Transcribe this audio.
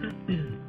嗯。